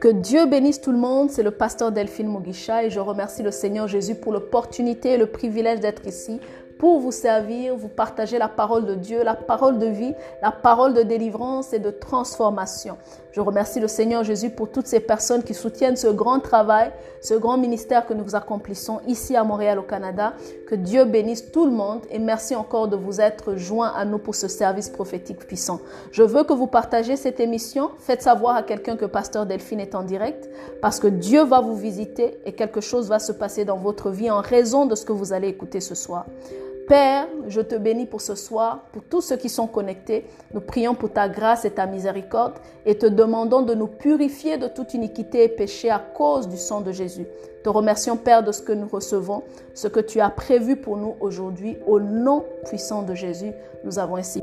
Que Dieu bénisse tout le monde. C'est le pasteur Delphine Mugisha et je remercie le Seigneur Jésus pour l'opportunité et le privilège d'être ici pour vous servir, vous partager la parole de Dieu, la parole de vie, la parole de délivrance et de transformation. Je remercie le Seigneur Jésus pour toutes ces personnes qui soutiennent ce grand travail, ce grand ministère que nous accomplissons ici à Montréal au Canada. Que Dieu bénisse tout le monde et merci encore de vous être joints à nous pour ce service prophétique puissant. Je veux que vous partagez cette émission. Faites savoir à quelqu'un que Pasteur Delphine est en direct parce que Dieu va vous visiter et quelque chose va se passer dans votre vie en raison de ce que vous allez écouter ce soir. Père, je te bénis pour ce soir, pour tous ceux qui sont connectés. Nous prions pour ta grâce et ta miséricorde et te demandons de nous purifier de toute iniquité et péché à cause du sang de Jésus. Te remercions, Père, de ce que nous recevons, ce que tu as prévu pour nous aujourd'hui. Au nom puissant de Jésus, nous avons ainsi.